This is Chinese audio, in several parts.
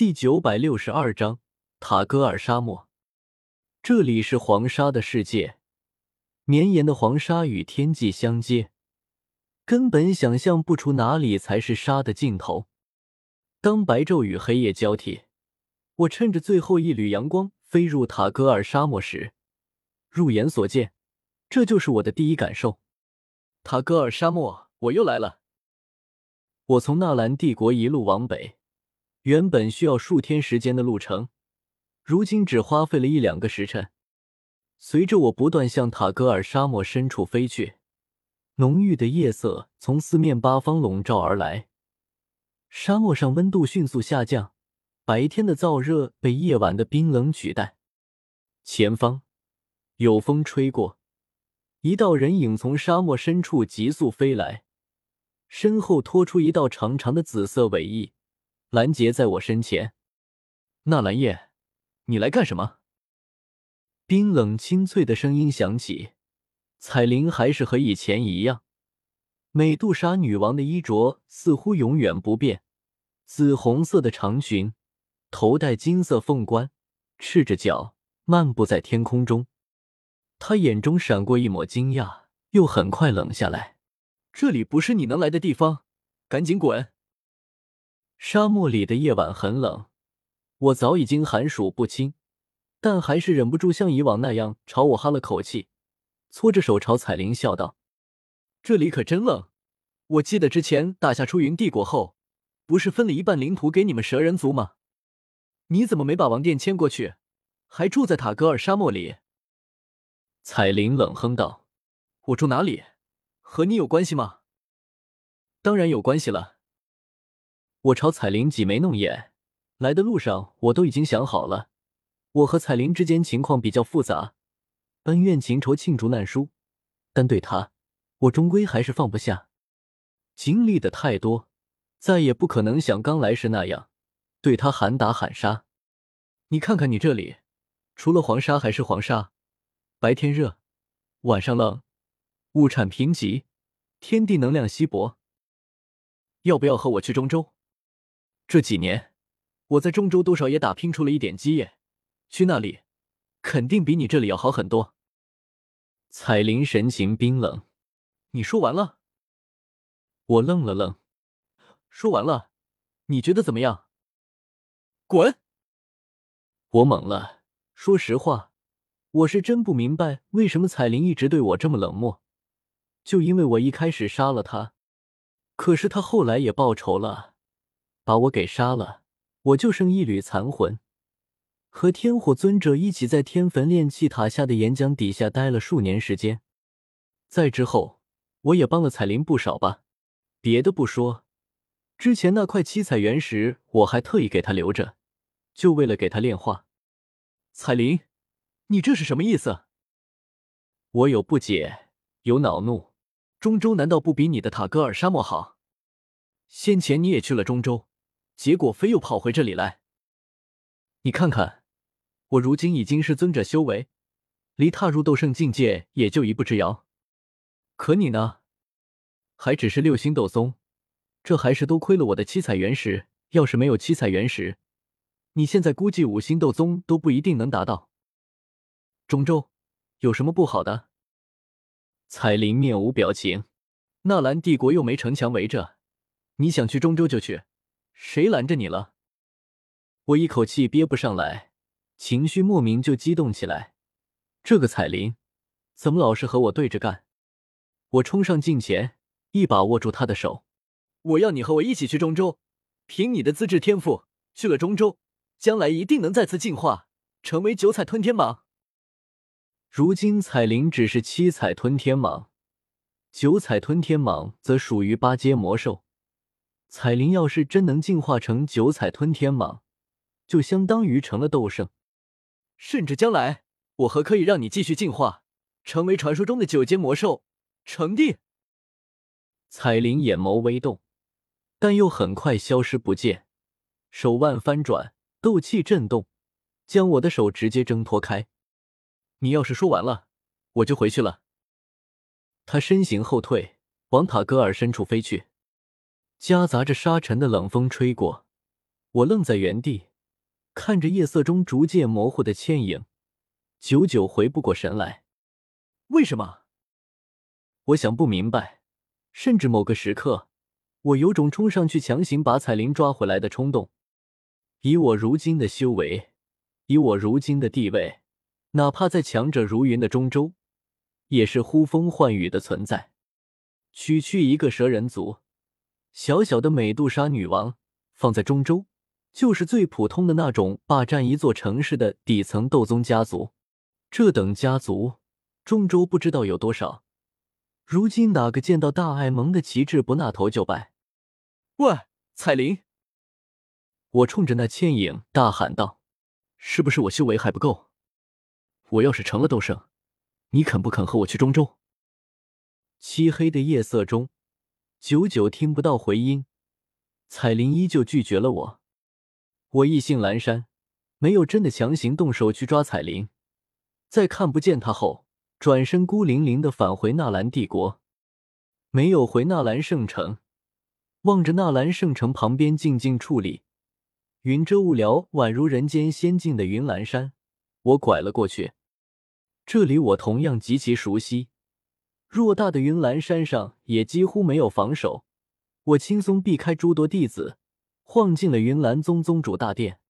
第九百六十二章塔戈尔沙漠。这里是黄沙的世界，绵延的黄沙与天际相接，根本想象不出哪里才是沙的尽头。当白昼与黑夜交替，我趁着最后一缕阳光飞入塔戈尔沙漠时，入眼所见，这就是我的第一感受。塔戈尔沙漠，我又来了。我从纳兰帝国一路往北。原本需要数天时间的路程，如今只花费了一两个时辰。随着我不断向塔戈尔沙漠深处飞去，浓郁的夜色从四面八方笼罩而来，沙漠上温度迅速下降，白天的燥热被夜晚的冰冷取代。前方有风吹过，一道人影从沙漠深处急速飞来，身后拖出一道长长的紫色尾翼。拦截在我身前，纳兰叶，你来干什么？冰冷清脆的声音响起。彩铃还是和以前一样，美杜莎女王的衣着似乎永远不变，紫红色的长裙，头戴金色凤冠，赤着脚漫步在天空中。她眼中闪过一抹惊讶，又很快冷下来。这里不是你能来的地方，赶紧滚！沙漠里的夜晚很冷，我早已经寒暑不侵，但还是忍不住像以往那样朝我哈了口气，搓着手朝彩铃笑道：“这里可真冷。我记得之前打下出云帝国后，不是分了一半领土给你们蛇人族吗？你怎么没把王殿迁过去，还住在塔格尔沙漠里？”彩铃冷哼道：“我住哪里，和你有关系吗？当然有关系了。”我朝彩铃挤眉弄眼，来的路上我都已经想好了，我和彩铃之间情况比较复杂，恩怨情仇罄竹难书，但对她，我终归还是放不下。经历的太多，再也不可能像刚来时那样对她喊打喊杀。你看看你这里，除了黄沙还是黄沙，白天热，晚上冷，物产贫瘠，天地能量稀薄。要不要和我去中州？这几年，我在中州多少也打拼出了一点基业，去那里肯定比你这里要好很多。彩铃神情冰冷，你说完了？我愣了愣，说完了，你觉得怎么样？滚！我懵了，说实话，我是真不明白为什么彩铃一直对我这么冷漠，就因为我一开始杀了他，可是他后来也报仇了。把我给杀了，我就剩一缕残魂。和天火尊者一起在天坟炼气塔下的岩浆底下待了数年时间，再之后我也帮了彩铃不少吧。别的不说，之前那块七彩原石我还特意给他留着，就为了给他炼化。彩铃，你这是什么意思？我有不解，有恼怒。中州难道不比你的塔戈尔沙漠好？先前你也去了中州。结果非又跑回这里来。你看看，我如今已经是尊者修为，离踏入斗圣境界也就一步之遥。可你呢，还只是六星斗宗，这还是多亏了我的七彩原石。要是没有七彩原石，你现在估计五星斗宗都不一定能达到。中州有什么不好的？彩铃面无表情。纳兰帝国又没城墙围着，你想去中州就去。谁拦着你了？我一口气憋不上来，情绪莫名就激动起来。这个彩铃怎么老是和我对着干？我冲上近前，一把握住他的手。我要你和我一起去中州，凭你的资质天赋，去了中州，将来一定能再次进化，成为九彩吞天蟒。如今彩铃只是七彩吞天蟒，九彩吞天蟒则属于八阶魔兽。彩铃要是真能进化成九彩吞天蟒，就相当于成了斗圣，甚至将来我还可以让你继续进化，成为传说中的九阶魔兽成帝。彩铃眼眸微动，但又很快消失不见，手腕翻转，斗气震动，将我的手直接挣脱开。你要是说完了，我就回去了。他身形后退，往塔戈尔深处飞去。夹杂着沙尘的冷风吹过，我愣在原地，看着夜色中逐渐模糊的倩影，久久回不过神来。为什么？我想不明白。甚至某个时刻，我有种冲上去强行把彩铃抓回来的冲动。以我如今的修为，以我如今的地位，哪怕在强者如云的中州，也是呼风唤雨的存在。区区一个蛇人族，小小的美杜莎女王，放在中州。就是最普通的那种霸占一座城市的底层斗宗家族，这等家族，中州不知道有多少。如今哪个见到大爱盟的旗帜不纳头就拜？喂，彩铃！我冲着那倩影大喊道：“是不是我修为还不够？我要是成了斗圣，你肯不肯和我去中州？”漆黑的夜色中，久久听不到回音，彩铃依旧拒绝了我。我意兴阑珊，没有真的强行动手去抓彩铃。在看不见他后，转身孤零零的返回纳兰帝国，没有回纳兰圣城。望着纳兰圣城旁边静静矗立、云遮雾缭、宛如人间仙境的云岚山，我拐了过去。这里我同样极其熟悉。偌大的云岚山上也几乎没有防守，我轻松避开诸多弟子。晃进了云岚宗宗主大殿，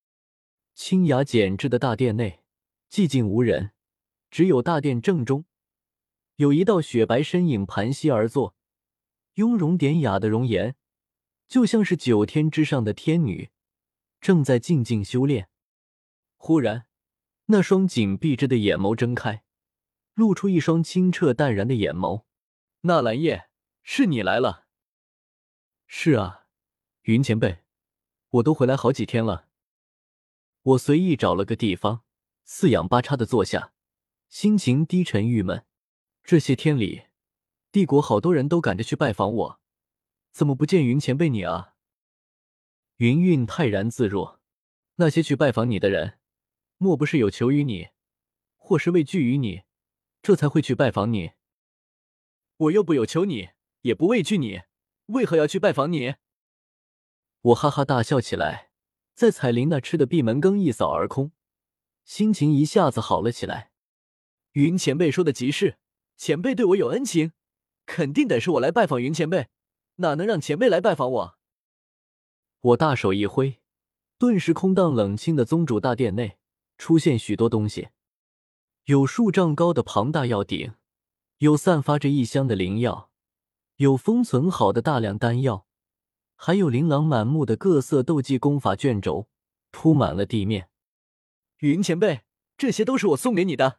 清雅简致的大殿内寂静无人，只有大殿正中有一道雪白身影盘膝而坐，雍容典雅的容颜就像是九天之上的天女，正在静静修炼。忽然，那双紧闭着的眼眸睁开，露出一双清澈淡然的眼眸。纳兰叶，是你来了。是啊，云前辈。我都回来好几天了，我随意找了个地方，四仰八叉的坐下，心情低沉郁闷。这些天里，帝国好多人都赶着去拜访我，怎么不见云前辈你啊？云韵泰然自若，那些去拜访你的人，莫不是有求于你，或是畏惧于你，这才会去拜访你？我又不有求你，也不畏惧你，为何要去拜访你？我哈哈大笑起来，在彩铃那吃的闭门羹一扫而空，心情一下子好了起来。云前辈说的极是，前辈对我有恩情，肯定得是我来拜访云前辈，哪能让前辈来拜访我？我大手一挥，顿时空荡冷清的宗主大殿内出现许多东西，有数丈高的庞大药鼎，有散发着异香的灵药，有封存好的大量丹药。还有琳琅满目的各色斗技功法卷轴，铺满了地面。云前辈，这些都是我送给你的。